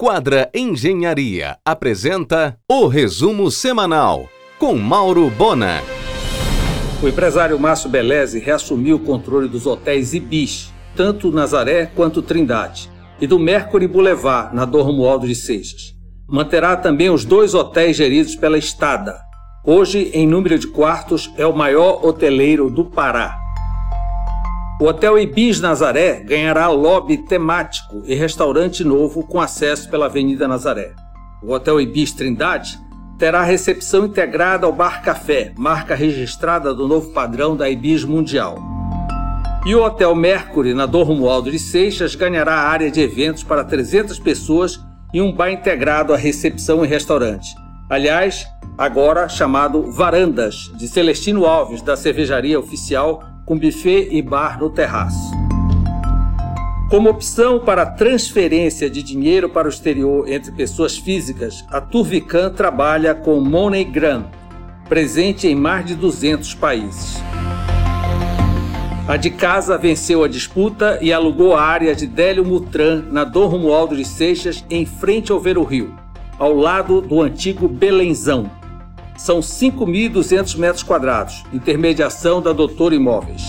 Quadra Engenharia apresenta o resumo semanal com Mauro Bona. O empresário Márcio Beleze reassumiu o controle dos hotéis Ibis, tanto Nazaré quanto Trindade, e do Mercury Boulevard, na Dom Romualdo de Seixas. Manterá também os dois hotéis geridos pela Estada. Hoje, em número de quartos, é o maior hoteleiro do Pará. O Hotel Ibis Nazaré ganhará lobby temático e restaurante novo com acesso pela Avenida Nazaré. O Hotel Ibis Trindade terá recepção integrada ao Bar Café, marca registrada do novo padrão da Ibis Mundial. E o Hotel Mercury, na Dom Romualdo de Seixas, ganhará área de eventos para 300 pessoas e um bar integrado à recepção e restaurante. Aliás, agora chamado Varandas, de Celestino Alves, da cervejaria oficial com buffet e bar no terraço. Como opção para transferência de dinheiro para o exterior entre pessoas físicas, a Turvican trabalha com MoneyGram, presente em mais de 200 países. A de casa venceu a disputa e alugou a área de Délio Mutran na Dom Romualdo de Seixas, em frente ao Ver Rio, ao lado do antigo Belenzão, são 5.200 metros quadrados, intermediação da Doutor Imóveis.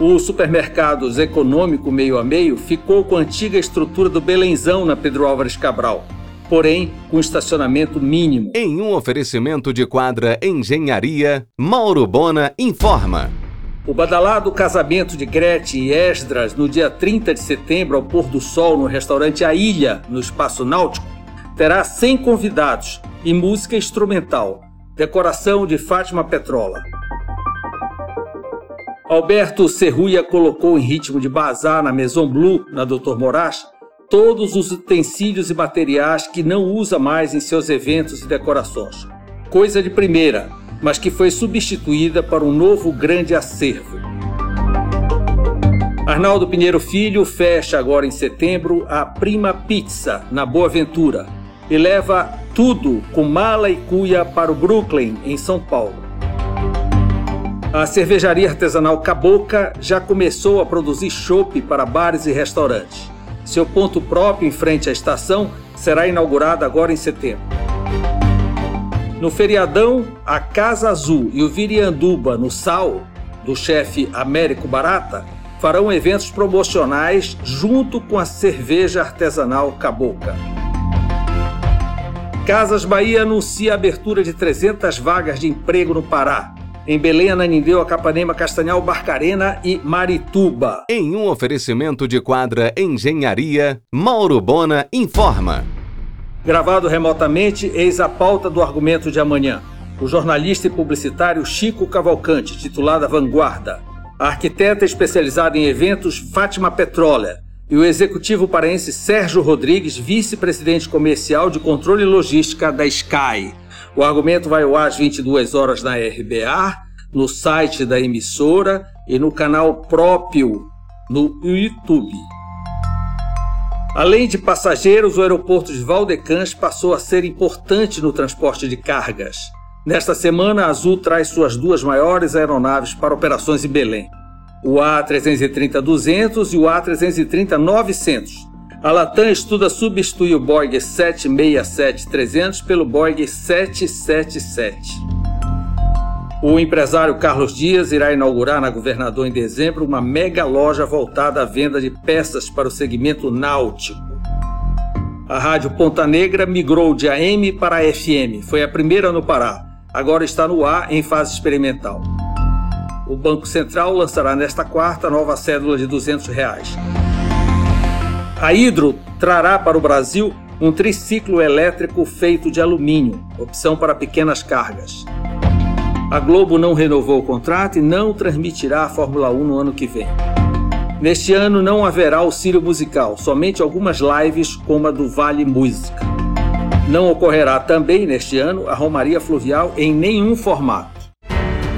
O supermercados Econômico Meio a Meio ficou com a antiga estrutura do Belenzão na Pedro Álvares Cabral, porém com estacionamento mínimo. Em um oferecimento de quadra Engenharia, Mauro Bona informa. O badalado casamento de Gretchen e Esdras no dia 30 de setembro ao pôr do sol no restaurante A Ilha, no Espaço Náutico, terá 100 convidados e música instrumental. Decoração de Fátima Petrola. Alberto Serruia colocou em ritmo de bazar na Maison Blue, na Dr. Moraes, todos os utensílios e materiais que não usa mais em seus eventos e decorações. Coisa de primeira, mas que foi substituída por um novo grande acervo. Arnaldo Pinheiro Filho fecha agora em setembro a Prima Pizza, na Boa Ventura, e leva tudo com mala e cuia para o Brooklyn, em São Paulo. A cervejaria artesanal Caboca já começou a produzir chopp para bares e restaurantes. Seu ponto próprio em frente à estação será inaugurado agora em setembro. No feriadão, a Casa Azul e o Virianduba no Sal, do chefe Américo Barata, farão eventos promocionais junto com a cerveja artesanal Caboca. Casas Bahia anuncia a abertura de 300 vagas de emprego no Pará. Em Belém, Ananindeu, Acapanema, Castanhal, Barcarena e Marituba. Em um oferecimento de quadra Engenharia, Mauro Bona informa. Gravado remotamente, eis a pauta do argumento de amanhã. O jornalista e publicitário Chico Cavalcante, titular da Vanguarda. A arquiteta especializada em eventos Fátima Petroler e o executivo paraense Sérgio Rodrigues, vice-presidente comercial de controle e logística da Sky. O argumento vai ao ar às 22 horas na RBA, no site da emissora e no canal próprio no YouTube. Além de passageiros, o aeroporto de Valdecans passou a ser importante no transporte de cargas. Nesta semana, a Azul traz suas duas maiores aeronaves para operações em Belém o A330-200 e o A330-900. A Latam estuda substituir o Boeing 767-300 pelo Boeing 777. O empresário Carlos Dias irá inaugurar na Governador em dezembro uma mega loja voltada à venda de peças para o segmento náutico. A Rádio Ponta Negra migrou de AM para FM, foi a primeira no Pará. Agora está no ar em fase experimental. O Banco Central lançará nesta quarta nova cédula de 200 reais. A Hidro trará para o Brasil um triciclo elétrico feito de alumínio, opção para pequenas cargas. A Globo não renovou o contrato e não transmitirá a Fórmula 1 no ano que vem. Neste ano não haverá auxílio musical, somente algumas lives como a do Vale Música. Não ocorrerá também neste ano a Romaria Fluvial em nenhum formato.